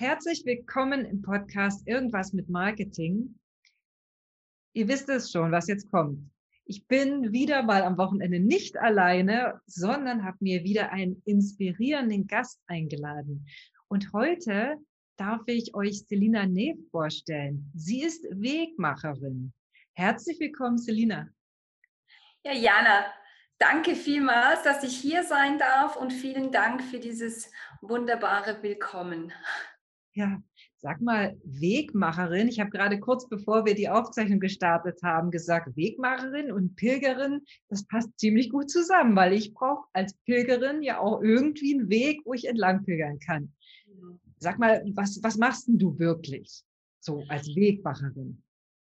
Herzlich willkommen im Podcast Irgendwas mit Marketing. Ihr wisst es schon, was jetzt kommt. Ich bin wieder mal am Wochenende nicht alleine, sondern habe mir wieder einen inspirierenden Gast eingeladen. Und heute darf ich euch Selina Neef vorstellen. Sie ist Wegmacherin. Herzlich willkommen, Selina. Ja, Jana, danke vielmals, dass ich hier sein darf und vielen Dank für dieses wunderbare Willkommen. Ja, sag mal, Wegmacherin. Ich habe gerade kurz bevor wir die Aufzeichnung gestartet haben, gesagt, Wegmacherin und Pilgerin, das passt ziemlich gut zusammen, weil ich brauche als Pilgerin ja auch irgendwie einen Weg, wo ich entlang pilgern kann. Sag mal, was, was machst denn du wirklich so als Wegmacherin?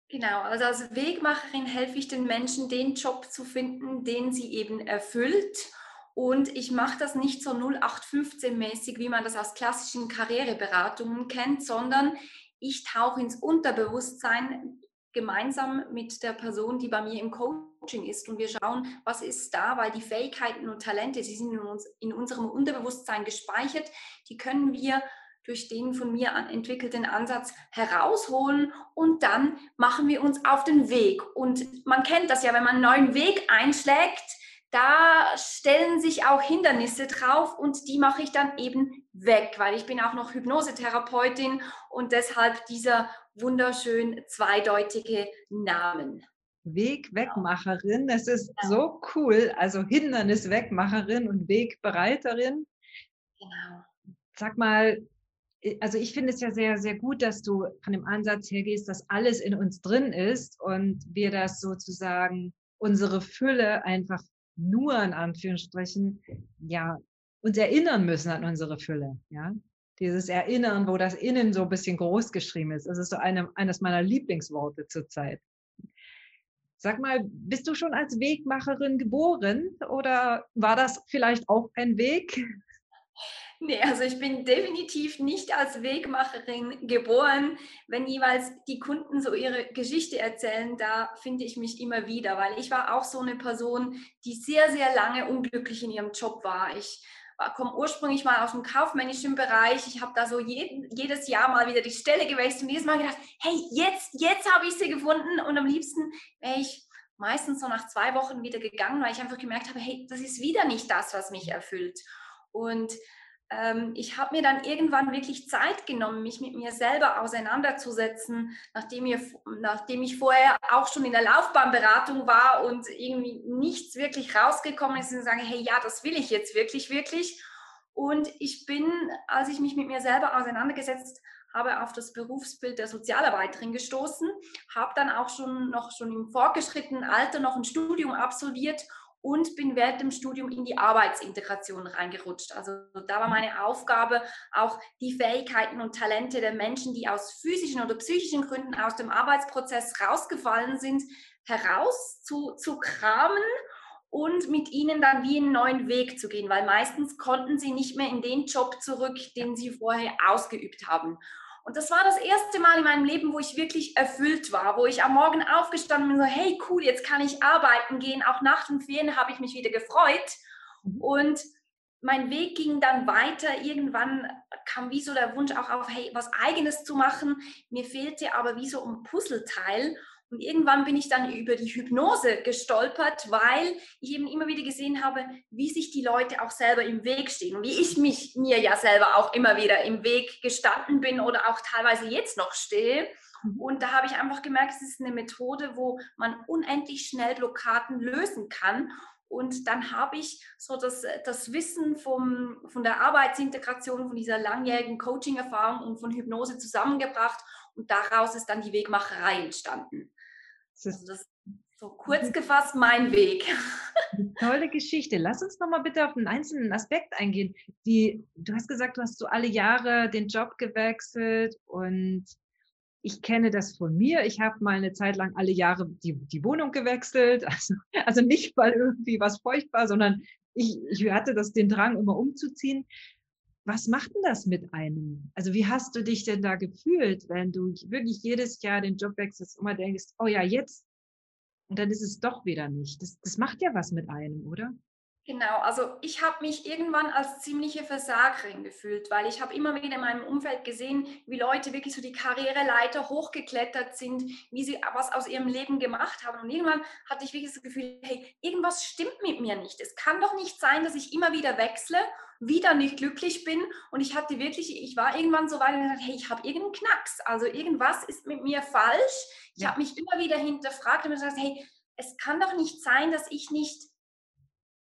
Genau, also als Wegmacherin helfe ich den Menschen, den Job zu finden, den sie eben erfüllt und ich mache das nicht so 0815-mäßig, wie man das aus klassischen Karriereberatungen kennt, sondern ich tauche ins Unterbewusstsein gemeinsam mit der Person, die bei mir im Coaching ist. Und wir schauen, was ist da, weil die Fähigkeiten und Talente, die sind in, uns, in unserem Unterbewusstsein gespeichert, die können wir durch den von mir entwickelten Ansatz herausholen und dann machen wir uns auf den Weg. Und man kennt das ja, wenn man einen neuen Weg einschlägt, da stellen sich auch Hindernisse drauf und die mache ich dann eben weg, weil ich bin auch noch Hypnosetherapeutin und deshalb dieser wunderschön zweideutige Namen. Wegwegmacherin, das ist genau. so cool. Also Hinderniswegmacherin und Wegbereiterin. Genau. Sag mal, also ich finde es ja sehr, sehr gut, dass du von dem Ansatz her gehst, dass alles in uns drin ist und wir das sozusagen unsere Fülle einfach nur in Anführungsstrichen, ja, uns erinnern müssen an unsere Fülle, ja. Dieses Erinnern, wo das Innen so ein bisschen groß geschrieben ist. Das ist so eine, eines meiner Lieblingsworte zurzeit. Sag mal, bist du schon als Wegmacherin geboren oder war das vielleicht auch ein Weg? Nee, also ich bin definitiv nicht als Wegmacherin geboren. Wenn jeweils die Kunden so ihre Geschichte erzählen, da finde ich mich immer wieder, weil ich war auch so eine Person, die sehr, sehr lange unglücklich in ihrem Job war. Ich komme ursprünglich mal aus dem kaufmännischen Bereich. Ich habe da so jeden, jedes Jahr mal wieder die Stelle gewechselt und jedes Mal gedacht, hey, jetzt, jetzt habe ich sie gefunden und am liebsten wäre ich meistens so nach zwei Wochen wieder gegangen, weil ich einfach gemerkt habe, hey, das ist wieder nicht das, was mich erfüllt. Und ähm, ich habe mir dann irgendwann wirklich Zeit genommen, mich mit mir selber auseinanderzusetzen, nachdem, mir, nachdem ich vorher auch schon in der Laufbahnberatung war und irgendwie nichts wirklich rausgekommen ist und sage, hey, ja, das will ich jetzt wirklich, wirklich. Und ich bin, als ich mich mit mir selber auseinandergesetzt habe, auf das Berufsbild der Sozialarbeiterin gestoßen, habe dann auch schon noch schon im fortgeschrittenen Alter noch ein Studium absolviert und bin während dem Studium in die Arbeitsintegration reingerutscht. Also da war meine Aufgabe, auch die Fähigkeiten und Talente der Menschen, die aus physischen oder psychischen Gründen aus dem Arbeitsprozess rausgefallen sind, heraus zu, kramen und mit ihnen dann wie einen neuen Weg zu gehen, weil meistens konnten sie nicht mehr in den Job zurück, den sie vorher ausgeübt haben. Und das war das erste Mal in meinem Leben, wo ich wirklich erfüllt war, wo ich am Morgen aufgestanden bin, so, hey, cool, jetzt kann ich arbeiten gehen. Auch nach den Ferien habe ich mich wieder gefreut. Mhm. Und mein Weg ging dann weiter. Irgendwann kam wie so der Wunsch auch auf, hey, was eigenes zu machen. Mir fehlte aber wie so ein Puzzleteil. Und irgendwann bin ich dann über die Hypnose gestolpert, weil ich eben immer wieder gesehen habe, wie sich die Leute auch selber im Weg stehen und wie ich mich mir ja selber auch immer wieder im Weg gestanden bin oder auch teilweise jetzt noch stehe. Mhm. Und da habe ich einfach gemerkt, es ist eine Methode, wo man unendlich schnell Blockaden lösen kann. Und dann habe ich so das, das Wissen vom, von der Arbeitsintegration, von dieser langjährigen Coaching-Erfahrung und von Hypnose zusammengebracht. Und daraus ist dann die Wegmacherei entstanden. Das ist das so kurz gefasst mein Weg. Tolle Geschichte. Lass uns noch mal bitte auf einen einzelnen Aspekt eingehen. Die, du hast gesagt, du hast so alle Jahre den Job gewechselt und ich kenne das von mir. Ich habe mal eine Zeit lang alle Jahre die, die Wohnung gewechselt. Also, also nicht, weil irgendwie was furchtbar, sondern ich, ich hatte das den Drang, immer umzuziehen was macht denn das mit einem? Also wie hast du dich denn da gefühlt, wenn du wirklich jedes Jahr den Job wechselst und immer denkst, oh ja, jetzt und dann ist es doch wieder nicht. Das, das macht ja was mit einem, oder? Genau, also ich habe mich irgendwann als ziemliche Versagerin gefühlt, weil ich habe immer wieder in meinem Umfeld gesehen, wie Leute wirklich so die Karriereleiter hochgeklettert sind, wie sie was aus ihrem Leben gemacht haben. Und irgendwann hatte ich wirklich das Gefühl, hey, irgendwas stimmt mit mir nicht. Es kann doch nicht sein, dass ich immer wieder wechsle, wieder nicht glücklich bin. Und ich hatte wirklich, ich war irgendwann so weit und gesagt, hey, ich habe irgendeinen Knacks. Also irgendwas ist mit mir falsch. Ich ja. habe mich immer wieder hinterfragt und gesagt, hey, es kann doch nicht sein, dass ich nicht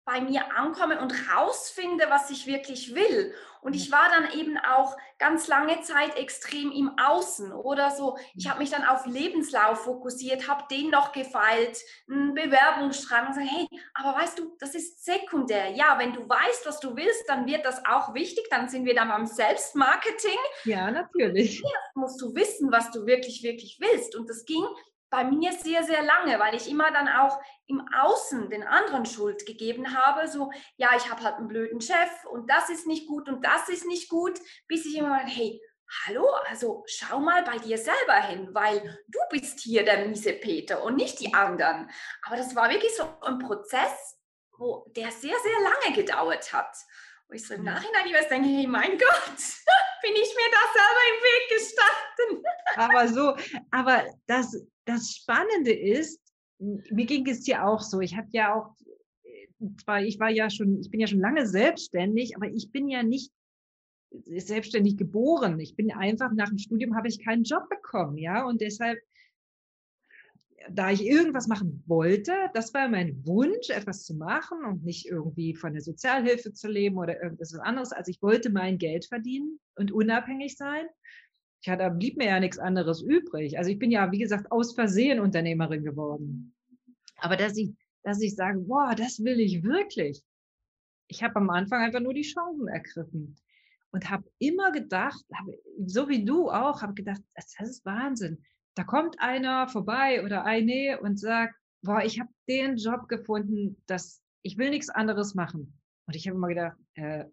bei mir ankomme und rausfinde, was ich wirklich will. Und ich war dann eben auch ganz lange Zeit extrem im Außen oder so. Ich habe mich dann auf Lebenslauf fokussiert, habe den noch gefeilt, ein Bewerbungsschreiben und gesagt, hey, aber weißt du, das ist sekundär. Ja, wenn du weißt, was du willst, dann wird das auch wichtig. Dann sind wir dann beim Selbstmarketing. Ja, natürlich. Hier musst du wissen, was du wirklich, wirklich willst. Und das ging bei mir sehr, sehr lange, weil ich immer dann auch im Außen den anderen Schuld gegeben habe. So, ja, ich habe halt einen blöden Chef und das ist nicht gut und das ist nicht gut, bis ich immer mal, hey, hallo, also schau mal bei dir selber hin, weil du bist hier der miese Peter und nicht die anderen. Aber das war wirklich so ein Prozess, wo der sehr, sehr lange gedauert hat. Wo ich so im Nachhinein jeweils denke, hey, mein Gott, bin ich mir da selber im Weg gestanden. Aber so, aber das, das Spannende ist, mir ging es ja auch so. Ich habe ja auch, zwar ich war ja schon, ich bin ja schon lange selbstständig, aber ich bin ja nicht selbstständig geboren. Ich bin einfach nach dem Studium habe ich keinen Job bekommen, ja, und deshalb da ich irgendwas machen wollte, das war mein Wunsch, etwas zu machen und nicht irgendwie von der Sozialhilfe zu leben oder irgendwas anderes. Also ich wollte mein Geld verdienen und unabhängig sein. Ich hatte, blieb mir ja nichts anderes übrig. Also ich bin ja, wie gesagt, aus Versehen Unternehmerin geworden. Aber dass ich, dass ich sage, boah, das will ich wirklich. Ich habe am Anfang einfach nur die Chancen ergriffen und habe immer gedacht, so wie du auch, habe gedacht, das, das ist Wahnsinn da kommt einer vorbei oder eine und sagt, boah, ich habe den Job gefunden, dass ich will nichts anderes machen. Und ich habe immer gedacht, äh,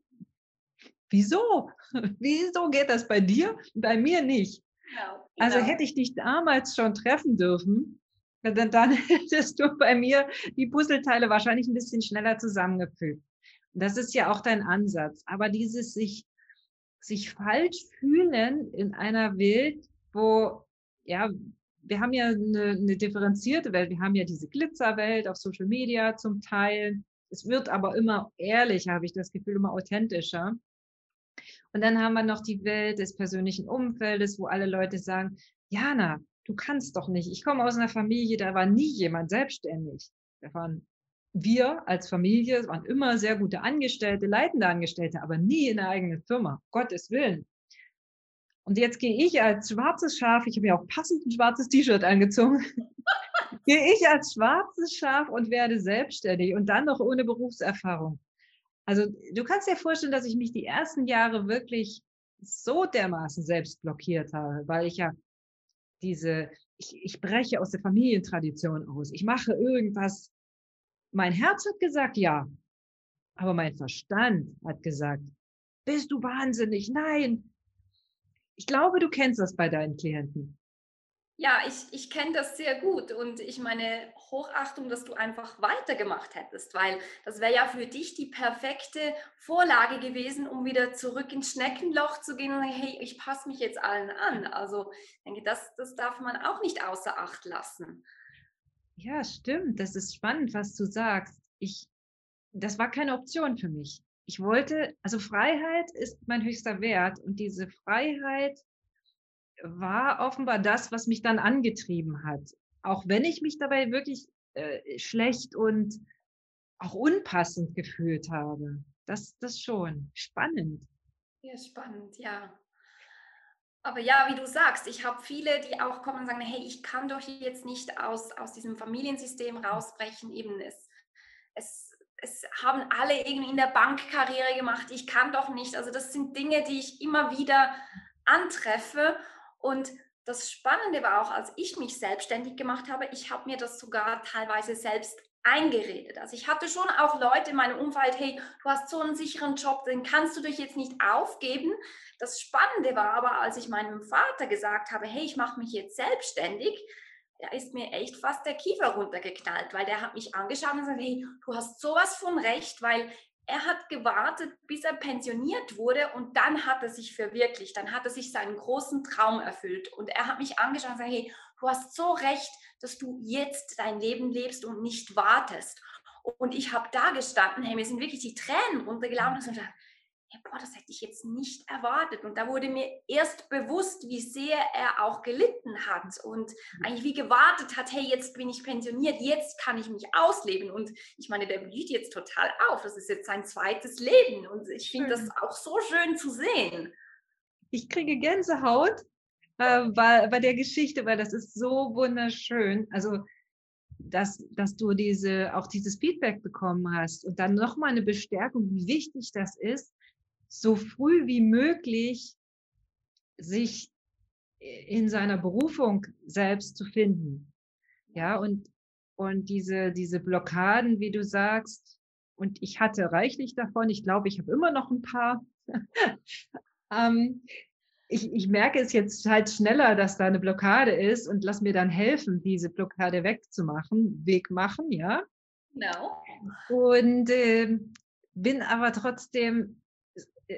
wieso? wieso geht das bei dir, bei mir nicht? Genau, also genau. hätte ich dich damals schon treffen dürfen, dann, dann hättest du bei mir die Puzzleteile wahrscheinlich ein bisschen schneller zusammengefügt. Und das ist ja auch dein Ansatz. Aber dieses sich, sich falsch fühlen in einer Welt, wo ja, wir haben ja eine, eine differenzierte Welt. Wir haben ja diese Glitzerwelt auf Social Media zum Teil. Es wird aber immer ehrlicher, habe ich das Gefühl, immer authentischer. Und dann haben wir noch die Welt des persönlichen Umfeldes, wo alle Leute sagen, Jana, du kannst doch nicht. Ich komme aus einer Familie, da war nie jemand selbstständig. Da waren wir als Familie, waren immer sehr gute Angestellte, leitende Angestellte, aber nie in einer eigenen Firma. Gottes Willen. Und jetzt gehe ich als schwarzes Schaf, ich habe ja auch passend ein schwarzes T-Shirt angezogen, gehe ich als schwarzes Schaf und werde selbstständig und dann noch ohne Berufserfahrung. Also du kannst dir vorstellen, dass ich mich die ersten Jahre wirklich so dermaßen selbst blockiert habe, weil ich ja diese, ich, ich breche aus der Familientradition aus. Ich mache irgendwas. Mein Herz hat gesagt, ja. Aber mein Verstand hat gesagt, bist du wahnsinnig? Nein, ich glaube, du kennst das bei deinen Klienten. Ja, ich, ich kenne das sehr gut und ich meine Hochachtung, dass du einfach weitergemacht hättest, weil das wäre ja für dich die perfekte Vorlage gewesen, um wieder zurück ins Schneckenloch zu gehen und sagen, hey, ich passe mich jetzt allen an. Also ich denke, das, das darf man auch nicht außer Acht lassen. Ja, stimmt. Das ist spannend, was du sagst. Ich, das war keine Option für mich ich wollte, also Freiheit ist mein höchster Wert und diese Freiheit war offenbar das, was mich dann angetrieben hat. Auch wenn ich mich dabei wirklich äh, schlecht und auch unpassend gefühlt habe. Das, das schon. Spannend. Ja, spannend, ja. Aber ja, wie du sagst, ich habe viele, die auch kommen und sagen, hey, ich kann doch jetzt nicht aus, aus diesem Familiensystem rausbrechen. Eben es, es es haben alle irgendwie in der Bankkarriere gemacht, ich kann doch nicht. Also das sind Dinge, die ich immer wieder antreffe. Und das Spannende war auch, als ich mich selbstständig gemacht habe, ich habe mir das sogar teilweise selbst eingeredet. Also ich hatte schon auch Leute in meinem Umfeld, hey, du hast so einen sicheren Job, den kannst du dich jetzt nicht aufgeben. Das Spannende war aber, als ich meinem Vater gesagt habe, hey, ich mache mich jetzt selbstständig, da ist mir echt fast der Kiefer runtergeknallt, weil der hat mich angeschaut und gesagt, hey, du hast sowas von recht, weil er hat gewartet, bis er pensioniert wurde und dann hat er sich verwirklicht, dann hat er sich seinen großen Traum erfüllt und er hat mich angeschaut und gesagt, hey, du hast so recht, dass du jetzt dein Leben lebst und nicht wartest. Und ich habe da gestanden, hey, mir sind wirklich die Tränen runtergelaufen und gesagt, ja, boah, das hätte ich jetzt nicht erwartet. Und da wurde mir erst bewusst, wie sehr er auch gelitten hat und mhm. eigentlich wie gewartet hat, hey, jetzt bin ich pensioniert, jetzt kann ich mich ausleben. Und ich meine, der blüht jetzt total auf. Das ist jetzt sein zweites Leben. Und ich finde das auch so schön zu sehen. Ich kriege Gänsehaut äh, bei, bei der Geschichte, weil das ist so wunderschön. Also, dass, dass du diese, auch dieses Feedback bekommen hast und dann nochmal eine Bestärkung, wie wichtig das ist, so früh wie möglich sich in seiner Berufung selbst zu finden. Ja, und, und diese, diese Blockaden, wie du sagst, und ich hatte reichlich davon, ich glaube, ich habe immer noch ein paar. ähm, ich, ich merke es jetzt halt schneller, dass da eine Blockade ist und lass mir dann helfen, diese Blockade wegzumachen, Weg machen, ja. Genau. Und äh, bin aber trotzdem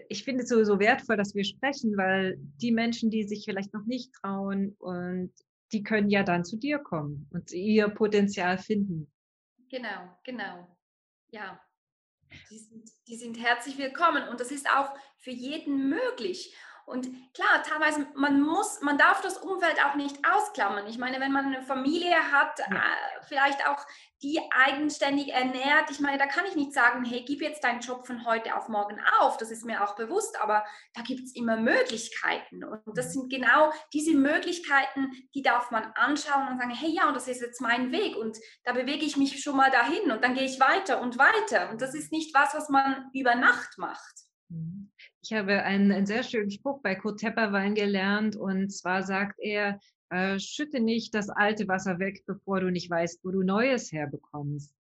ich finde es so, so wertvoll, dass wir sprechen, weil die Menschen, die sich vielleicht noch nicht trauen und die können ja dann zu dir kommen und ihr Potenzial finden. Genau, genau. Ja, die sind, die sind herzlich willkommen und das ist auch für jeden möglich. Und klar, teilweise, man muss, man darf das Umfeld auch nicht ausklammern. Ich meine, wenn man eine Familie hat, ja. äh, vielleicht auch die eigenständig ernährt, ich meine, da kann ich nicht sagen, hey, gib jetzt deinen Job von heute auf morgen auf. Das ist mir auch bewusst, aber da gibt es immer Möglichkeiten. Und das sind genau diese Möglichkeiten, die darf man anschauen und sagen, hey, ja, und das ist jetzt mein Weg und da bewege ich mich schon mal dahin und dann gehe ich weiter und weiter. Und das ist nicht was, was man über Nacht macht. Mhm. Ich habe einen, einen sehr schönen Spruch bei Kurt Tepperwein gelernt und zwar sagt er, äh, schütte nicht das alte Wasser weg, bevor du nicht weißt, wo du Neues herbekommst.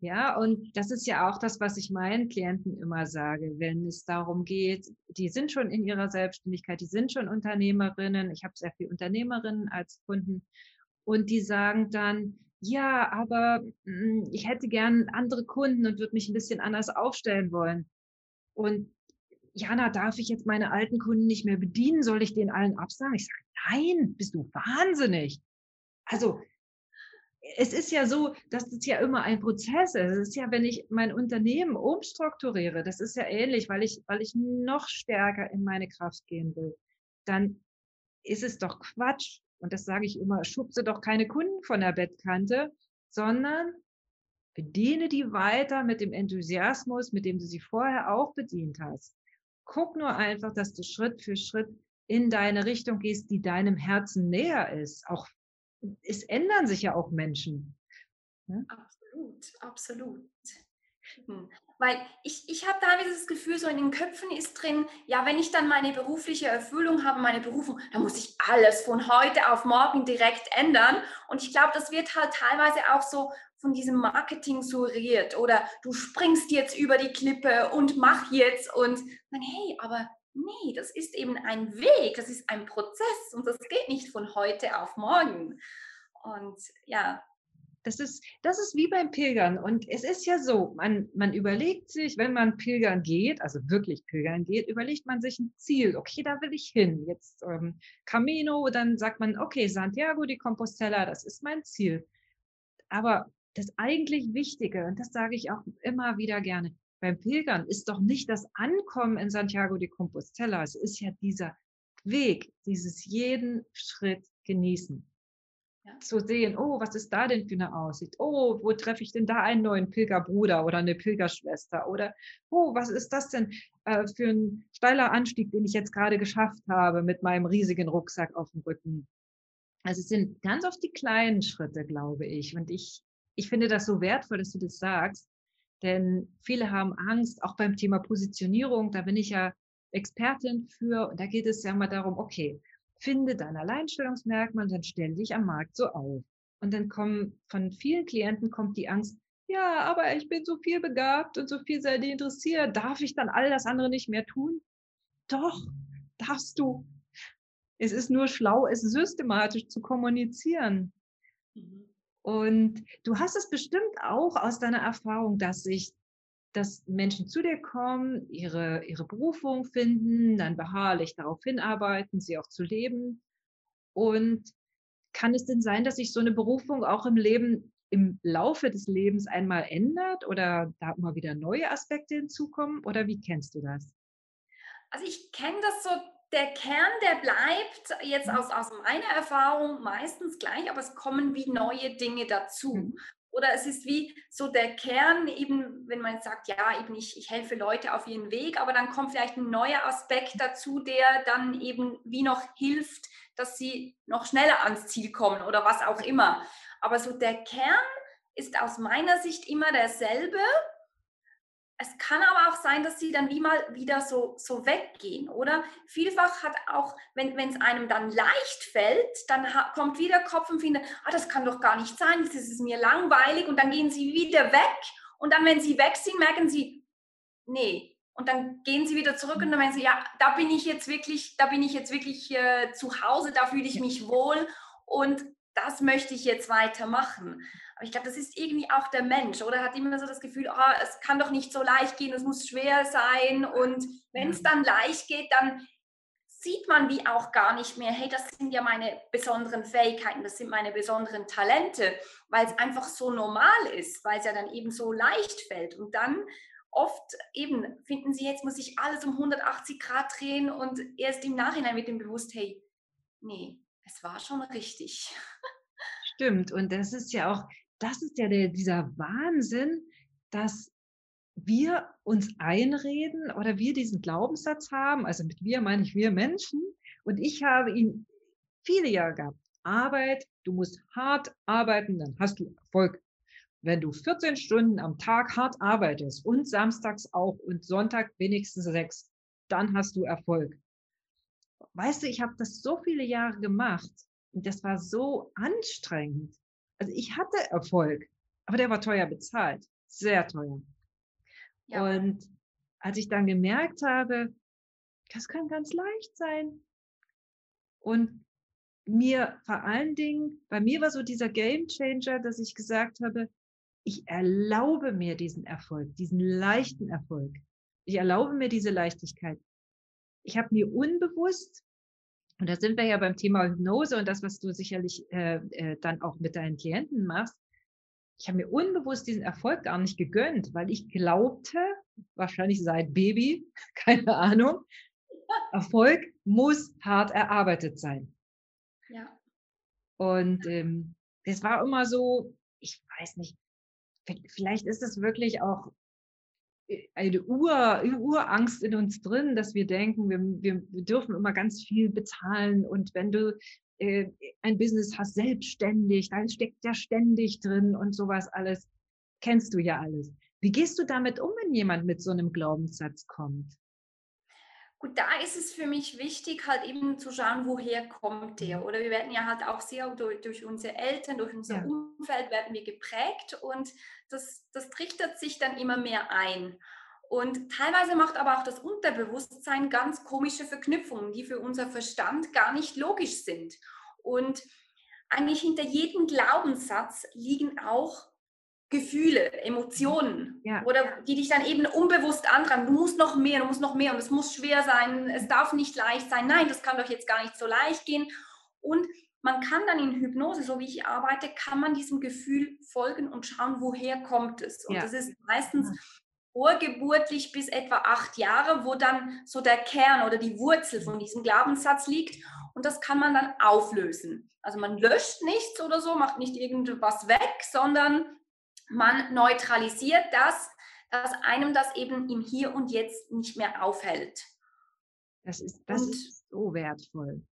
Ja, und das ist ja auch das, was ich meinen Klienten immer sage, wenn es darum geht, die sind schon in ihrer Selbstständigkeit, die sind schon Unternehmerinnen. Ich habe sehr viele Unternehmerinnen als Kunden und die sagen dann, ja, aber hm, ich hätte gern andere Kunden und würde mich ein bisschen anders aufstellen wollen. Und Jana, darf ich jetzt meine alten Kunden nicht mehr bedienen? Soll ich den allen absagen? Ich sage, nein, bist du wahnsinnig. Also es ist ja so, dass es ja immer ein Prozess ist. Es ist ja, wenn ich mein Unternehmen umstrukturiere, das ist ja ähnlich, weil ich, weil ich noch stärker in meine Kraft gehen will, dann ist es doch Quatsch. Und das sage ich immer, schubse doch keine Kunden von der Bettkante, sondern bediene die weiter mit dem Enthusiasmus, mit dem du sie vorher auch bedient hast. Guck nur einfach, dass du Schritt für Schritt in deine Richtung gehst, die deinem Herzen näher ist. Auch es ändern sich ja auch Menschen. Ne? Absolut, absolut. Hm. Weil ich, ich habe da dieses Gefühl, so in den Köpfen ist drin, ja, wenn ich dann meine berufliche Erfüllung habe, meine Berufung, dann muss ich alles von heute auf morgen direkt ändern. Und ich glaube, das wird halt teilweise auch so von diesem Marketing suggeriert oder du springst jetzt über die Klippe und mach jetzt und dann, hey, aber nee, das ist eben ein Weg, das ist ein Prozess und das geht nicht von heute auf morgen. Und ja, das ist, das ist wie beim Pilgern. Und es ist ja so, man, man überlegt sich, wenn man pilgern geht, also wirklich pilgern geht, überlegt man sich ein Ziel. Okay, da will ich hin. Jetzt ähm, Camino, dann sagt man, okay, Santiago de Compostela, das ist mein Ziel. Aber das eigentlich Wichtige, und das sage ich auch immer wieder gerne, beim Pilgern ist doch nicht das Ankommen in Santiago de Compostela, es ist ja dieser Weg, dieses jeden Schritt genießen. Ja. Zu sehen, oh, was ist da denn für eine Aussicht? Oh, wo treffe ich denn da einen neuen Pilgerbruder oder eine Pilgerschwester? Oder, oh, was ist das denn äh, für ein steiler Anstieg, den ich jetzt gerade geschafft habe mit meinem riesigen Rucksack auf dem Rücken? Also es sind ganz oft die kleinen Schritte, glaube ich. Und ich ich finde das so wertvoll, dass du das sagst, denn viele haben Angst, auch beim Thema Positionierung, da bin ich ja Expertin für, und da geht es ja mal darum, okay, finde dein Alleinstellungsmerkmal und dann stell dich am Markt so auf. Und dann kommen von vielen Klienten kommt die Angst, ja, aber ich bin so viel begabt und so vielseitig interessiert, darf ich dann all das andere nicht mehr tun? Doch, darfst du. Es ist nur schlau, es systematisch zu kommunizieren. Mhm. Und du hast es bestimmt auch aus deiner Erfahrung, dass sich dass Menschen zu dir kommen, ihre, ihre Berufung finden, dann beharrlich darauf hinarbeiten, sie auch zu leben. Und kann es denn sein, dass sich so eine Berufung auch im Leben, im Laufe des Lebens einmal ändert oder da immer wieder neue Aspekte hinzukommen? Oder wie kennst du das? Also ich kenne das so, der Kern, der bleibt jetzt mhm. aus, aus meiner Erfahrung meistens gleich, aber es kommen wie neue Dinge dazu. Mhm. Oder es ist wie so der Kern, eben, wenn man sagt, ja, eben ich, ich helfe Leute auf ihren Weg, aber dann kommt vielleicht ein neuer Aspekt dazu, der dann eben wie noch hilft, dass sie noch schneller ans Ziel kommen oder was auch immer. Aber so der Kern ist aus meiner Sicht immer derselbe es kann aber auch sein, dass sie dann wie mal wieder so, so weggehen, oder? Vielfach hat auch, wenn es einem dann leicht fällt, dann kommt wieder Kopf und findet, ah, das kann doch gar nicht sein, das ist mir langweilig. Und dann gehen sie wieder weg. Und dann, wenn sie weg sind, merken sie, nee, und dann gehen sie wieder zurück und dann meinen sie, ja, da bin ich jetzt wirklich, da bin ich jetzt wirklich äh, zu Hause, da fühle ich mich wohl. Und das möchte ich jetzt weitermachen. Aber ich glaube, das ist irgendwie auch der Mensch, oder? Hat immer so das Gefühl, oh, es kann doch nicht so leicht gehen, es muss schwer sein. Und wenn es dann leicht geht, dann sieht man wie auch gar nicht mehr, hey, das sind ja meine besonderen Fähigkeiten, das sind meine besonderen Talente, weil es einfach so normal ist, weil es ja dann eben so leicht fällt. Und dann oft eben finden sie, jetzt muss ich alles um 180 Grad drehen und erst im Nachhinein wird dem bewusst, hey, nee, es war schon richtig. Stimmt. Und das ist ja auch, das ist ja der, dieser Wahnsinn, dass wir uns einreden oder wir diesen Glaubenssatz haben, also mit wir meine ich wir Menschen, und ich habe ihn viele Jahre gehabt. Arbeit, du musst hart arbeiten, dann hast du Erfolg. Wenn du 14 Stunden am Tag hart arbeitest und samstags auch und Sonntag wenigstens sechs, dann hast du Erfolg. Weißt du, ich habe das so viele Jahre gemacht und das war so anstrengend. Also ich hatte Erfolg, aber der war teuer bezahlt, sehr teuer. Ja. Und als ich dann gemerkt habe, das kann ganz leicht sein. Und mir vor allen Dingen, bei mir war so dieser Game Changer, dass ich gesagt habe, ich erlaube mir diesen Erfolg, diesen leichten Erfolg. Ich erlaube mir diese Leichtigkeit. Ich habe mir unbewusst und da sind wir ja beim Thema Hypnose und das, was du sicherlich äh, äh, dann auch mit deinen Klienten machst. Ich habe mir unbewusst diesen Erfolg gar nicht gegönnt, weil ich glaubte, wahrscheinlich seit Baby, keine Ahnung, Erfolg muss hart erarbeitet sein. Ja. Und ähm, das war immer so, ich weiß nicht, vielleicht ist es wirklich auch eine Ur, Urangst in uns drin, dass wir denken, wir, wir, wir dürfen immer ganz viel bezahlen und wenn du äh, ein Business hast, selbstständig, da steckt ja ständig drin und sowas alles, kennst du ja alles. Wie gehst du damit um, wenn jemand mit so einem Glaubenssatz kommt? Gut, da ist es für mich wichtig, halt eben zu schauen, woher kommt der. Oder wir werden ja halt auch sehr durch, durch unsere Eltern, durch unser ja. Umfeld werden wir geprägt und das, das trichtert sich dann immer mehr ein. Und teilweise macht aber auch das Unterbewusstsein ganz komische Verknüpfungen, die für unser Verstand gar nicht logisch sind. Und eigentlich hinter jedem Glaubenssatz liegen auch Gefühle, Emotionen ja. oder die dich dann eben unbewusst antreiben. Du musst noch mehr, du musst noch mehr und es muss schwer sein, es darf nicht leicht sein. Nein, das kann doch jetzt gar nicht so leicht gehen. Und man kann dann in Hypnose, so wie ich arbeite, kann man diesem Gefühl folgen und schauen, woher kommt es. Und ja. das ist meistens vorgeburtlich bis etwa acht Jahre, wo dann so der Kern oder die Wurzel von diesem Glaubenssatz liegt. Und das kann man dann auflösen. Also man löscht nichts oder so, macht nicht irgendwas weg, sondern man neutralisiert das, dass einem das eben im Hier und Jetzt nicht mehr aufhält. Das ist, das und, ist so wertvoll.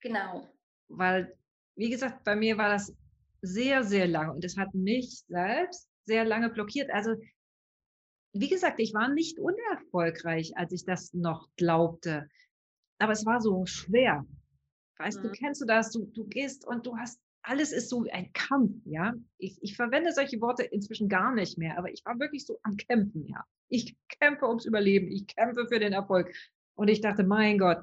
Genau. Weil, wie gesagt, bei mir war das sehr, sehr lange und es hat mich selbst sehr lange blockiert. Also, wie gesagt, ich war nicht unerfolgreich, als ich das noch glaubte. Aber es war so schwer. Weißt mhm. du, kennst du das? Du, du gehst und du hast alles ist so ein Kampf, ja. Ich, ich verwende solche Worte inzwischen gar nicht mehr, aber ich war wirklich so am Kämpfen, ja. Ich kämpfe ums Überleben, ich kämpfe für den Erfolg. Und ich dachte, mein Gott,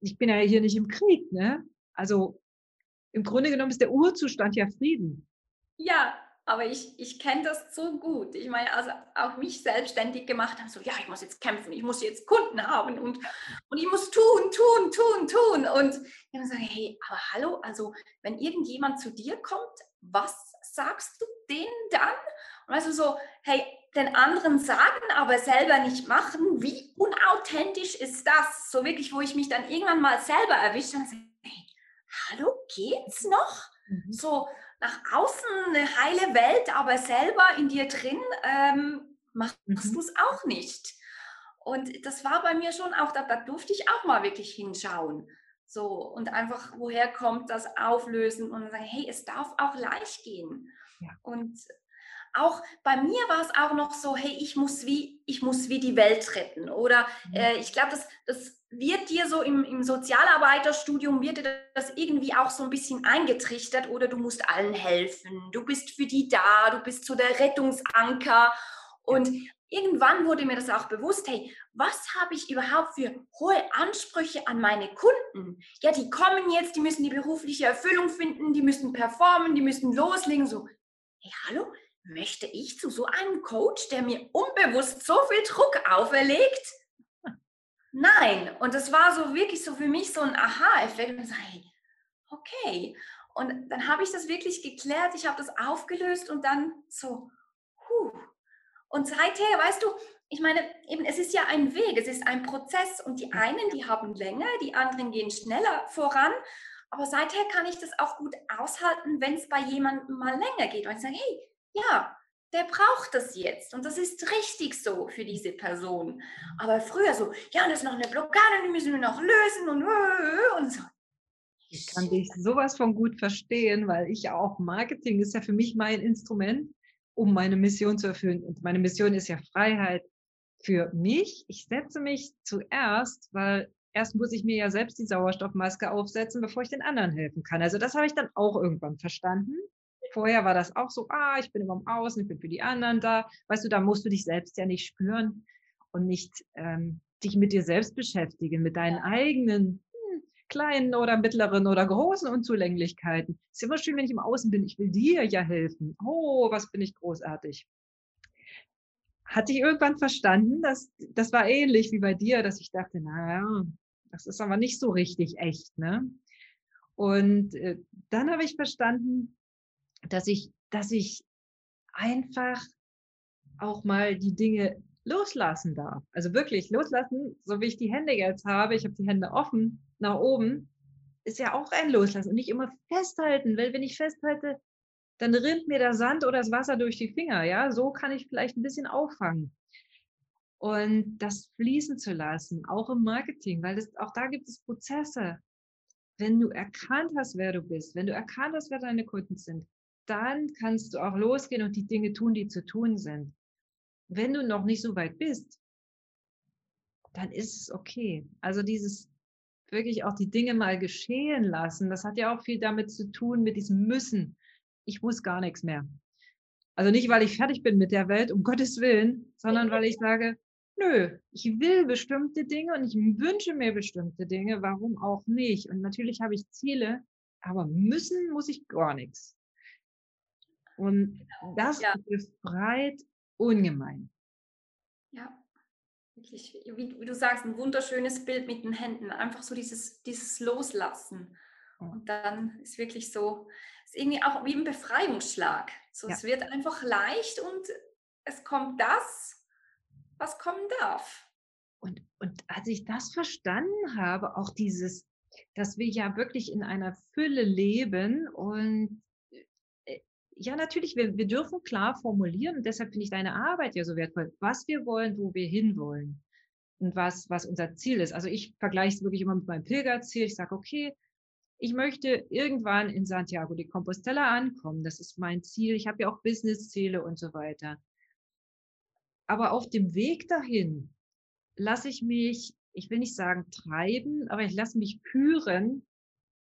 ich bin ja hier nicht im Krieg, ne? Also im Grunde genommen ist der Urzustand ja Frieden. Ja, aber ich, ich kenne das so gut. Ich meine, also auch mich selbstständig gemacht haben, so, ja, ich muss jetzt kämpfen, ich muss jetzt Kunden haben und, und ich muss tun, tun, tun, tun. Und ich habe gesagt, hey, aber hallo, also wenn irgendjemand zu dir kommt, was sagst du denen dann? Und weißt du so, hey, den anderen sagen, aber selber nicht machen, wie unauthentisch ist das? So wirklich, wo ich mich dann irgendwann mal selber erwische und sage, hey, hallo, geht's noch? Mhm. So, nach außen eine heile Welt, aber selber in dir drin ähm, machst mhm. du es auch nicht. Und das war bei mir schon auch, da, da durfte ich auch mal wirklich hinschauen. So, und einfach, woher kommt das Auflösen und sagen, hey, es darf auch leicht gehen. Ja. Und auch bei mir war es auch noch so, hey, ich muss wie, ich muss wie die Welt retten. Oder mhm. äh, ich glaube, das, das wird dir so im, im Sozialarbeiterstudium, wird dir das irgendwie auch so ein bisschen eingetrichtert oder du musst allen helfen, du bist für die da, du bist so der Rettungsanker. Und irgendwann wurde mir das auch bewusst, hey, was habe ich überhaupt für hohe Ansprüche an meine Kunden? Ja, die kommen jetzt, die müssen die berufliche Erfüllung finden, die müssen performen, die müssen loslegen. So, hey, hallo, möchte ich zu so einem Coach, der mir unbewusst so viel Druck auferlegt? Nein. Und es war so wirklich so für mich so ein Aha-Effekt. Und so, hey, okay. Und dann habe ich das wirklich geklärt, ich habe das aufgelöst und dann so, huh. Und seither, weißt du, ich meine, eben, es ist ja ein Weg, es ist ein Prozess und die einen, die haben länger, die anderen gehen schneller voran. Aber seither kann ich das auch gut aushalten, wenn es bei jemandem mal länger geht. Und ich sage, hey, ja, der braucht das jetzt und das ist richtig so für diese Person. Aber früher so, ja, das ist noch eine Blockade, die müssen wir noch lösen und, und so. Ich kann dich sowas von gut verstehen, weil ich auch Marketing ist ja für mich mein Instrument, um meine Mission zu erfüllen. Und meine Mission ist ja Freiheit für mich. Ich setze mich zuerst, weil erst muss ich mir ja selbst die Sauerstoffmaske aufsetzen, bevor ich den anderen helfen kann. Also das habe ich dann auch irgendwann verstanden. Vorher war das auch so, ah, ich bin immer im Außen, ich bin für die anderen da. Weißt du, da musst du dich selbst ja nicht spüren und nicht ähm, dich mit dir selbst beschäftigen, mit deinen eigenen hm, kleinen oder mittleren oder großen Unzulänglichkeiten. Es ist immer schön, wenn ich im Außen bin. Ich will dir ja helfen. Oh, was bin ich großartig. Hatte ich irgendwann verstanden, dass das war ähnlich wie bei dir, dass ich dachte, naja, das ist aber nicht so richtig echt, ne? Und äh, dann habe ich verstanden, dass ich, dass ich einfach auch mal die Dinge loslassen darf. Also wirklich loslassen, so wie ich die Hände jetzt habe, ich habe die Hände offen nach oben, ist ja auch ein Loslassen und nicht immer festhalten, weil wenn ich festhalte, dann rinnt mir der Sand oder das Wasser durch die Finger. Ja, so kann ich vielleicht ein bisschen auffangen. Und das fließen zu lassen, auch im Marketing, weil das, auch da gibt es Prozesse. Wenn du erkannt hast, wer du bist, wenn du erkannt hast, wer deine Kunden sind, dann kannst du auch losgehen und die Dinge tun, die zu tun sind. Wenn du noch nicht so weit bist, dann ist es okay. Also dieses wirklich auch die Dinge mal geschehen lassen, das hat ja auch viel damit zu tun, mit diesem Müssen. Ich muss gar nichts mehr. Also nicht, weil ich fertig bin mit der Welt, um Gottes Willen, sondern weil ich sage, nö, ich will bestimmte Dinge und ich wünsche mir bestimmte Dinge, warum auch nicht? Und natürlich habe ich Ziele, aber müssen muss ich gar nichts. Und das ja. befreit ungemein. Ja, wirklich, wie, wie, du sagst, ein wunderschönes Bild mit den Händen. Einfach so dieses, dieses Loslassen. Und dann ist wirklich so, ist irgendwie auch wie ein Befreiungsschlag. So, ja. Es wird einfach leicht und es kommt das, was kommen darf. Und, und als ich das verstanden habe, auch dieses, dass wir ja wirklich in einer Fülle leben und ja, natürlich, wir, wir dürfen klar formulieren und deshalb finde ich deine Arbeit ja so wertvoll, was wir wollen, wo wir hinwollen und was, was unser Ziel ist. Also ich vergleiche es wirklich immer mit meinem Pilgerziel. Ich sage, okay, ich möchte irgendwann in Santiago de Compostela ankommen. Das ist mein Ziel. Ich habe ja auch Businessziele und so weiter. Aber auf dem Weg dahin lasse ich mich, ich will nicht sagen treiben, aber ich lasse mich führen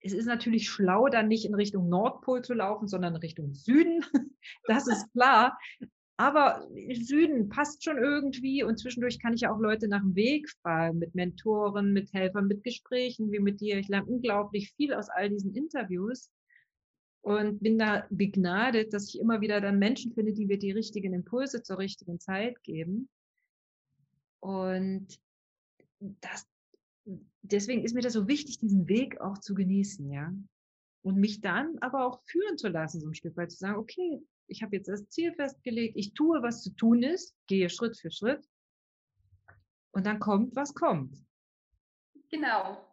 es ist natürlich schlau, dann nicht in Richtung Nordpol zu laufen, sondern in Richtung Süden. Das ist klar. Aber Süden passt schon irgendwie und zwischendurch kann ich ja auch Leute nach dem Weg fragen, mit Mentoren, mit Helfern, mit Gesprächen wie mit dir. Ich lerne unglaublich viel aus all diesen Interviews. und bin da begnadet, dass ich immer wieder dann Menschen finde, die mir die richtigen Impulse zur richtigen Zeit geben. Und das, deswegen ist mir das so wichtig, diesen Weg auch zu genießen, ja. Und mich dann aber auch führen zu lassen, so ein Stück weit zu sagen, okay, ich habe jetzt das Ziel festgelegt, ich tue, was zu tun ist, gehe Schritt für Schritt und dann kommt, was kommt. Genau,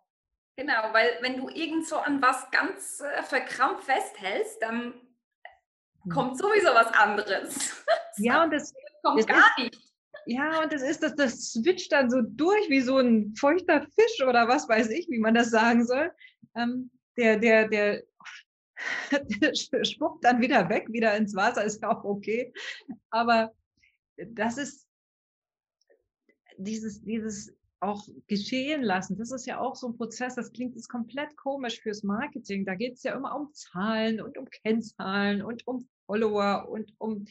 genau, weil wenn du irgend so an was ganz äh, verkrampft festhältst, dann hm. kommt sowieso was anderes. Ja, und das kommt das gar ist, nicht. Ja, und das ist, das, das switcht dann so durch wie so ein feuchter Fisch oder was weiß ich, wie man das sagen soll. Ähm, der, der, der, der spuckt dann wieder weg, wieder ins Wasser, ist ja auch okay. Aber das ist dieses, dieses auch geschehen lassen. Das ist ja auch so ein Prozess, das klingt jetzt komplett komisch fürs Marketing. Da geht es ja immer um Zahlen und um Kennzahlen und um Follower und um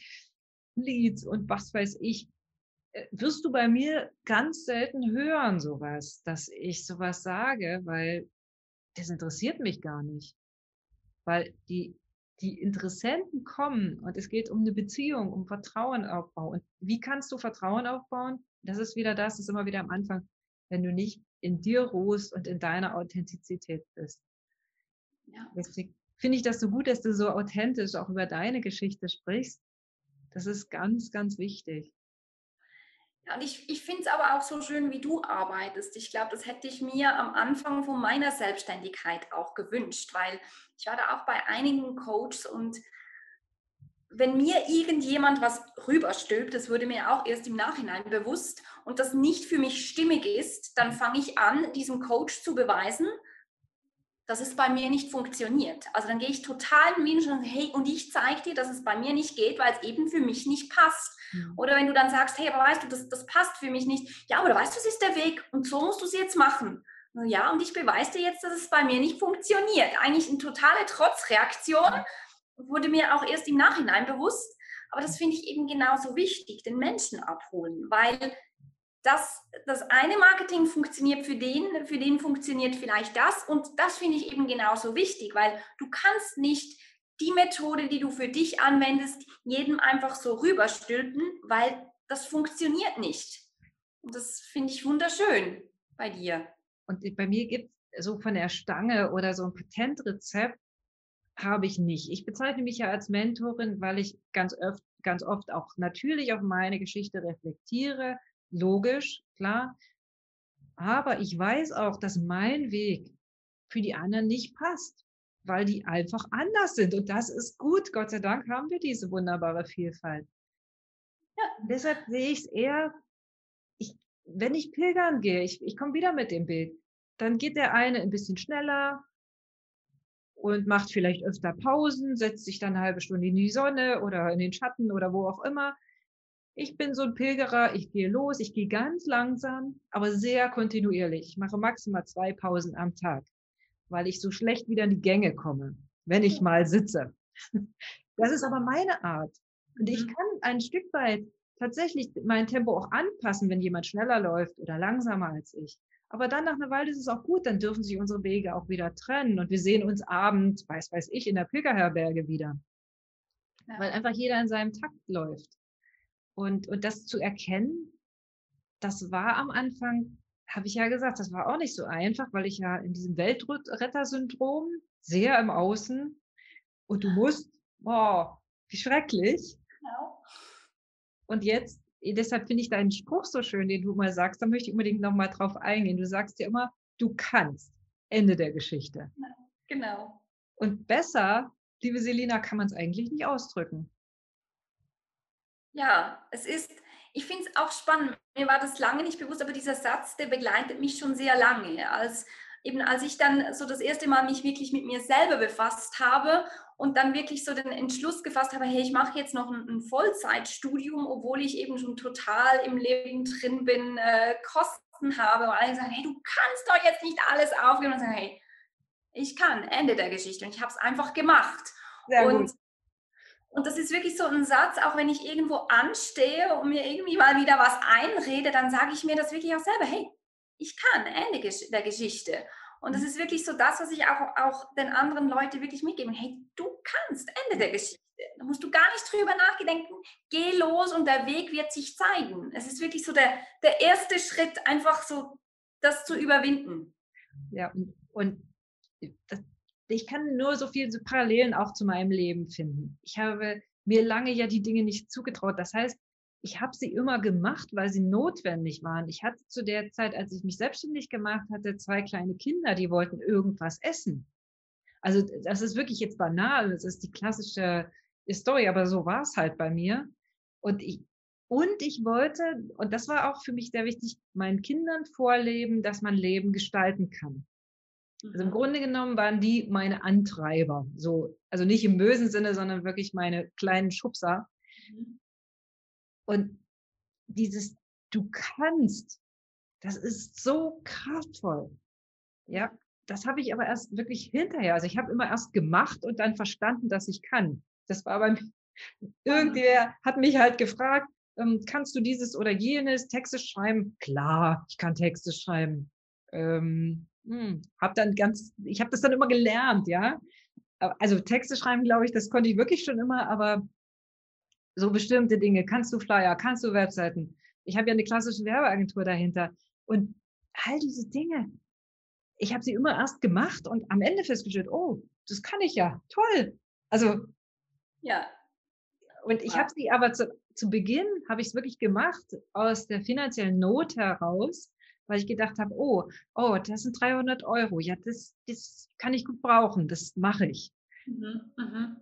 Leads und was weiß ich. Wirst du bei mir ganz selten hören, sowas, dass ich sowas sage, weil das interessiert mich gar nicht. Weil die, die Interessenten kommen und es geht um eine Beziehung, um Vertrauen aufbauen. Und wie kannst du Vertrauen aufbauen? Das ist wieder das, das ist immer wieder am Anfang, wenn du nicht in dir ruhst und in deiner Authentizität bist. Ja. Deswegen finde ich das so gut, dass du so authentisch auch über deine Geschichte sprichst. Das ist ganz, ganz wichtig. Ja, und ich, ich finde es aber auch so schön, wie du arbeitest. Ich glaube, das hätte ich mir am Anfang von meiner Selbstständigkeit auch gewünscht, weil ich war da auch bei einigen Coaches und wenn mir irgendjemand was rüberstülpt, das wurde mir auch erst im Nachhinein bewusst und das nicht für mich stimmig ist, dann fange ich an, diesem Coach zu beweisen, dass es bei mir nicht funktioniert. Also dann gehe ich total in Minus und hey, und ich zeige dir, dass es bei mir nicht geht, weil es eben für mich nicht passt. Mhm. Oder wenn du dann sagst, hey, aber weißt du, das, das passt für mich nicht. Ja, aber weißt du, das ist der Weg und so musst du es jetzt machen. Ja, und ich beweise dir jetzt, dass es bei mir nicht funktioniert. Eigentlich eine totale Trotzreaktion. Wurde mir auch erst im Nachhinein bewusst. Aber das finde ich eben genauso wichtig, den Menschen abholen, weil das, das eine Marketing funktioniert für den, für den funktioniert vielleicht das. Und das finde ich eben genauso wichtig, weil du kannst nicht die Methode, die du für dich anwendest, jedem einfach so rüberstülpen, weil das funktioniert nicht. Und das finde ich wunderschön bei dir. Und bei mir gibt es so von der Stange oder so ein Patentrezept habe ich nicht. Ich bezeichne mich ja als Mentorin, weil ich ganz oft, ganz oft auch natürlich auf meine Geschichte reflektiere, logisch, klar. Aber ich weiß auch, dass mein Weg für die anderen nicht passt, weil die einfach anders sind. Und das ist gut. Gott sei Dank haben wir diese wunderbare Vielfalt. Ja, deshalb sehe ich es eher, ich, wenn ich pilgern gehe, ich, ich komme wieder mit dem Bild, dann geht der eine ein bisschen schneller und macht vielleicht öfter Pausen, setzt sich dann eine halbe Stunde in die Sonne oder in den Schatten oder wo auch immer ich bin so ein Pilgerer, ich gehe los, ich gehe ganz langsam, aber sehr kontinuierlich. Ich mache maximal zwei Pausen am Tag, weil ich so schlecht wieder in die Gänge komme, wenn ich mal sitze. Das ist aber meine Art. Und ich mhm. kann ein Stück weit tatsächlich mein Tempo auch anpassen, wenn jemand schneller läuft oder langsamer als ich. Aber dann nach einer Weile ist es auch gut, dann dürfen sich unsere Wege auch wieder trennen und wir sehen uns abend, weiß weiß ich, in der Pilgerherberge wieder. Ja. Weil einfach jeder in seinem Takt läuft. Und, und das zu erkennen, das war am Anfang, habe ich ja gesagt, das war auch nicht so einfach, weil ich ja in diesem Weltretter-Syndrom sehr im Außen und du musst, oh, wie schrecklich. Genau. Und jetzt, deshalb finde ich deinen Spruch so schön, den du mal sagst, da möchte ich unbedingt nochmal drauf eingehen. Du sagst ja immer, du kannst. Ende der Geschichte. Genau. Und besser, liebe Selina, kann man es eigentlich nicht ausdrücken. Ja, es ist, ich finde es auch spannend. Mir war das lange nicht bewusst, aber dieser Satz, der begleitet mich schon sehr lange. Als, eben als ich dann so das erste Mal mich wirklich mit mir selber befasst habe und dann wirklich so den Entschluss gefasst habe, hey, ich mache jetzt noch ein, ein Vollzeitstudium, obwohl ich eben schon total im Leben drin bin, äh, Kosten habe. Und alle sagen, hey, du kannst doch jetzt nicht alles aufgeben. Und sagen, hey, ich kann, Ende der Geschichte. Und ich habe es einfach gemacht. Sehr und gut. Und das ist wirklich so ein Satz, auch wenn ich irgendwo anstehe und mir irgendwie mal wieder was einrede, dann sage ich mir das wirklich auch selber, hey, ich kann, Ende der Geschichte. Und das ist wirklich so das, was ich auch, auch den anderen Leuten wirklich mitgebe. Hey, du kannst, Ende der Geschichte. Da musst du gar nicht drüber nachdenken. Geh los und der Weg wird sich zeigen. Es ist wirklich so der, der erste Schritt, einfach so das zu überwinden. Ja, und, und das, ich kann nur so viele Parallelen auch zu meinem Leben finden. Ich habe mir lange ja die Dinge nicht zugetraut. Das heißt, ich habe sie immer gemacht, weil sie notwendig waren. Ich hatte zu der Zeit, als ich mich selbstständig gemacht hatte, zwei kleine Kinder, die wollten irgendwas essen. Also das ist wirklich jetzt banal, das ist die klassische Story, aber so war es halt bei mir. Und ich, und ich wollte, und das war auch für mich sehr wichtig, meinen Kindern vorleben, dass man Leben gestalten kann. Also im. Grunde genommen waren die meine Antreiber. So, also nicht im bösen Sinne, sondern wirklich meine kleinen Schubser. Und dieses Du kannst, das ist so kraftvoll. Ja, das habe ich aber erst wirklich hinterher. Also ich habe immer erst gemacht und dann verstanden, dass ich kann. Das war beim irgendwer hat mich halt gefragt, ähm, kannst du dieses oder jenes Texte schreiben? Klar, ich kann Texte schreiben. Ähm, hm, hab dann ganz, ich habe das dann immer gelernt, ja. Also Texte schreiben, glaube ich, das konnte ich wirklich schon immer, aber so bestimmte Dinge, kannst du Flyer, kannst du Webseiten. Ich habe ja eine klassische Werbeagentur dahinter und all diese Dinge. Ich habe sie immer erst gemacht und am Ende festgestellt, oh, das kann ich ja, toll. Also ja. Und ich habe sie aber zu, zu Beginn, habe ich es wirklich gemacht, aus der finanziellen Not heraus, weil ich gedacht habe, oh, oh, das sind 300 Euro, ja, das, das kann ich gut brauchen, das mache ich. Mhm, mh.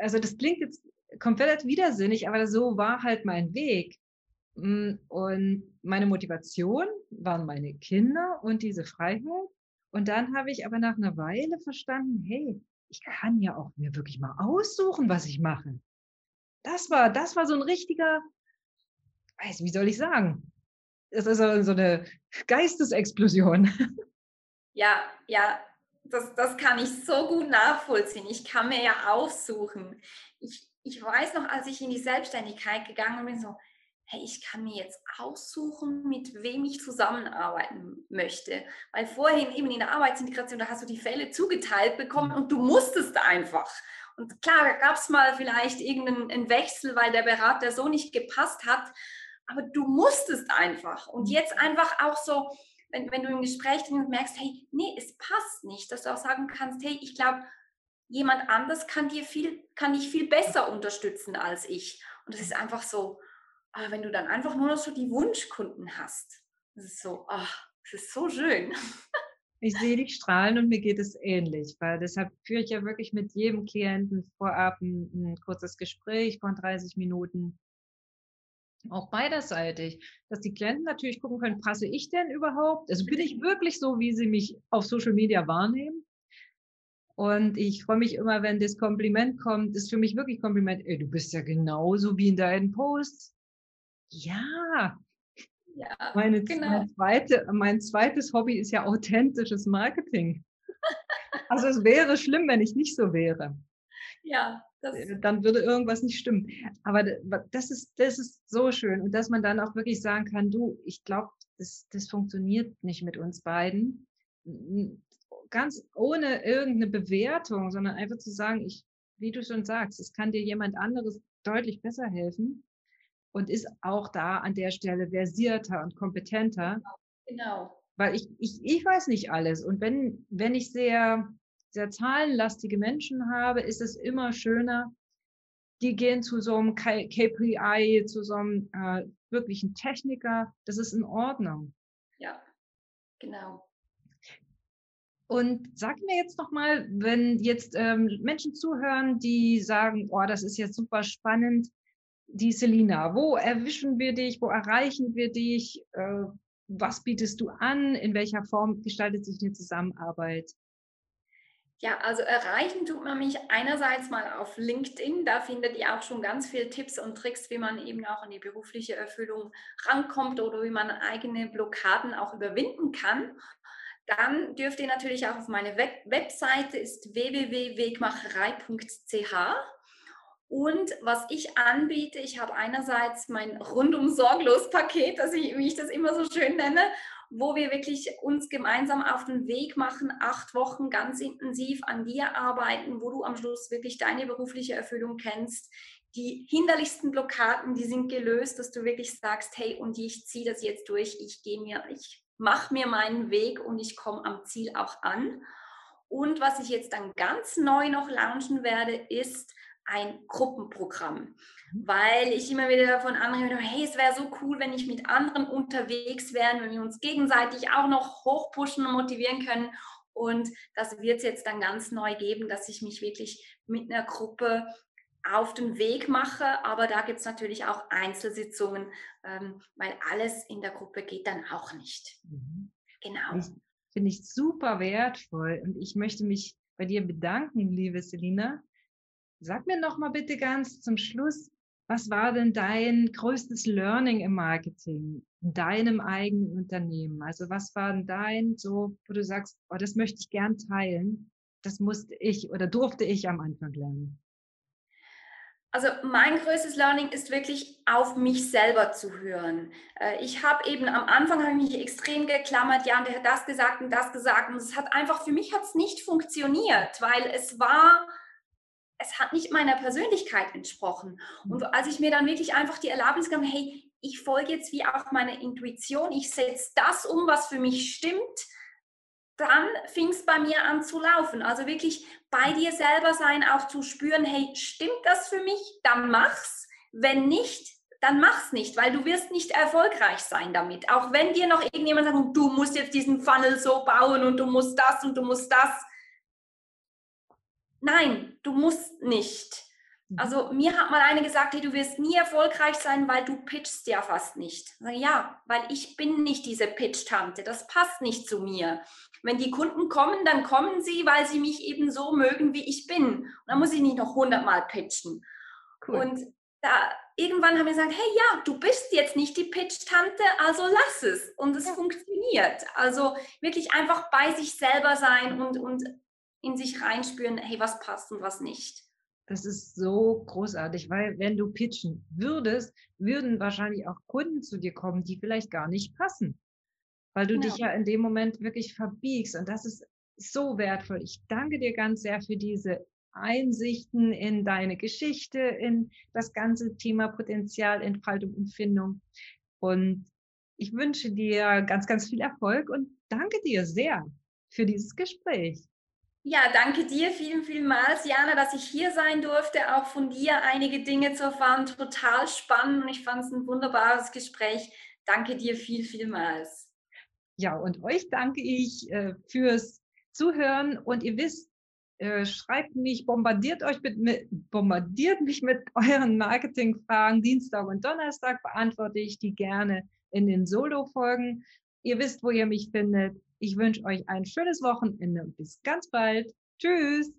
Also das klingt jetzt komplett widersinnig, aber so war halt mein Weg. Mm, und meine Motivation waren meine Kinder und diese Freiheit. Und dann habe ich aber nach einer Weile verstanden, hey, ich kann ja auch mir wirklich mal aussuchen, was ich mache. Das war, das war so ein richtiger, weiß, wie soll ich sagen? Es ist so eine Geistesexplosion. Ja, ja, das, das kann ich so gut nachvollziehen. Ich kann mir ja aussuchen. Ich, ich weiß noch, als ich in die Selbstständigkeit gegangen bin, so, hey, ich kann mir jetzt aussuchen, mit wem ich zusammenarbeiten möchte. Weil vorhin eben in der Arbeitsintegration, da hast du die Fälle zugeteilt bekommen und du musstest einfach. Und klar, da gab es mal vielleicht irgendeinen Wechsel, weil der Berater so nicht gepasst hat, aber du musstest einfach. Und jetzt einfach auch so, wenn, wenn du im Gespräch merkst, hey, nee, es passt nicht, dass du auch sagen kannst, hey, ich glaube, jemand anders kann dir viel, kann dich viel besser unterstützen als ich. Und das ist einfach so, wenn du dann einfach nur noch so die Wunschkunden hast, das ist so, ach, das ist so schön. Ich sehe dich strahlen und mir geht es ähnlich, weil deshalb führe ich ja wirklich mit jedem Klienten vorab ein, ein kurzes Gespräch von 30 Minuten, auch beiderseitig, dass die Klienten natürlich gucken können, passe ich denn überhaupt? Also bin ich wirklich so, wie sie mich auf Social Media wahrnehmen? Und ich freue mich immer, wenn das Kompliment kommt, ist für mich wirklich Kompliment, ey, du bist ja genauso wie in deinen Posts. Ja. Ja, Meine, genau. mein, zweite, mein zweites Hobby ist ja authentisches Marketing. Also es wäre schlimm, wenn ich nicht so wäre. Ja, äh, dann würde irgendwas nicht stimmen. Aber das ist, das ist so schön. Und dass man dann auch wirklich sagen kann, du, ich glaube, das, das funktioniert nicht mit uns beiden. Ganz ohne irgendeine Bewertung, sondern einfach zu sagen, ich, wie du schon sagst, es kann dir jemand anderes deutlich besser helfen und ist auch da an der Stelle versierter und kompetenter. Genau. Weil ich, ich, ich weiß nicht alles. Und wenn, wenn ich sehr, sehr zahlenlastige Menschen habe, ist es immer schöner, die gehen zu so einem KPI, zu so einem äh, wirklichen Techniker. Das ist in Ordnung. Ja, genau. Und sag mir jetzt noch mal, wenn jetzt ähm, Menschen zuhören, die sagen, oh, das ist jetzt super spannend, die Selina, wo erwischen wir dich, wo erreichen wir dich, äh, was bietest du an, in welcher Form gestaltet sich eine Zusammenarbeit? Ja, also erreichen tut man mich einerseits mal auf LinkedIn. Da findet ihr auch schon ganz viele Tipps und Tricks, wie man eben auch in die berufliche Erfüllung rankommt oder wie man eigene Blockaden auch überwinden kann. Dann dürft ihr natürlich auch auf meine Web Webseite ist www.wegmacherei.ch und was ich anbiete, ich habe einerseits mein rundum sorglos Paket, wie ich das immer so schön nenne, wo wir wirklich uns gemeinsam auf den Weg machen, acht Wochen ganz intensiv an dir arbeiten, wo du am Schluss wirklich deine berufliche Erfüllung kennst. Die hinderlichsten Blockaden, die sind gelöst, dass du wirklich sagst, hey, und ich ziehe das jetzt durch, ich gehe mir, ich mache mir meinen Weg und ich komme am Ziel auch an. Und was ich jetzt dann ganz neu noch launchen werde, ist ein Gruppenprogramm, mhm. weil ich immer wieder davon anrede, hey, es wäre so cool, wenn ich mit anderen unterwegs wäre, wenn wir uns gegenseitig auch noch hochpushen und motivieren können. Und das wird es jetzt dann ganz neu geben, dass ich mich wirklich mit einer Gruppe auf den Weg mache. Aber da gibt es natürlich auch Einzelsitzungen, ähm, weil alles in der Gruppe geht dann auch nicht. Mhm. Genau. Finde ich super wertvoll. Und ich möchte mich bei dir bedanken, liebe Selina, Sag mir noch mal bitte ganz zum Schluss, was war denn dein größtes Learning im Marketing, in deinem eigenen Unternehmen? Also was war denn dein so, wo du sagst, oh, das möchte ich gern teilen, das musste ich oder durfte ich am Anfang lernen? Also mein größtes Learning ist wirklich auf mich selber zu hören. Äh, ich habe eben am Anfang habe ich mich extrem geklammert, ja, und der hat das gesagt und das gesagt und es hat einfach für mich hat es nicht funktioniert, weil es war es hat nicht meiner Persönlichkeit entsprochen. Und mhm. als ich mir dann wirklich einfach die Erlaubnis gab, hey, ich folge jetzt wie auch meiner Intuition, ich setze das um, was für mich stimmt, dann fing es bei mir an zu laufen. Also wirklich bei dir selber sein, auch zu spüren, hey, stimmt das für mich? Dann mach's. Wenn nicht, dann mach's nicht, weil du wirst nicht erfolgreich sein damit. Auch wenn dir noch irgendjemand sagt, du musst jetzt diesen Funnel so bauen und du musst das und du musst das Nein, du musst nicht. Mhm. Also mir hat mal eine gesagt, hey, du wirst nie erfolgreich sein, weil du pitchst ja fast nicht. Ja, weil ich bin nicht diese Pitch-Tante. Das passt nicht zu mir. Wenn die Kunden kommen, dann kommen sie, weil sie mich eben so mögen, wie ich bin. Und dann muss ich nicht noch hundertmal pitchen. Cool. Und da irgendwann haben wir gesagt, hey ja, du bist jetzt nicht die Pitch-Tante, also lass es. Und es ja. funktioniert. Also wirklich einfach bei sich selber sein und, und in sich reinspüren, hey, was passt und was nicht. Das ist so großartig, weil wenn du pitchen würdest, würden wahrscheinlich auch Kunden zu dir kommen, die vielleicht gar nicht passen, weil du ja. dich ja in dem Moment wirklich verbiegst. Und das ist so wertvoll. Ich danke dir ganz sehr für diese Einsichten in deine Geschichte, in das ganze Thema Potenzialentfaltung und Findung. Und ich wünsche dir ganz, ganz viel Erfolg und danke dir sehr für dieses Gespräch. Ja, danke dir vielen, vielmals, Jana, dass ich hier sein durfte, auch von dir einige Dinge zu erfahren. Total spannend und ich fand es ein wunderbares Gespräch. Danke dir viel, vielmals. Ja, und euch danke ich äh, fürs Zuhören und ihr wisst, äh, schreibt mich, bombardiert euch mit, mit, bombardiert mich mit euren Marketingfragen. Dienstag und Donnerstag beantworte ich die gerne in den Solo-Folgen. Ihr wisst, wo ihr mich findet. Ich wünsche euch ein schönes Wochenende und bis ganz bald. Tschüss.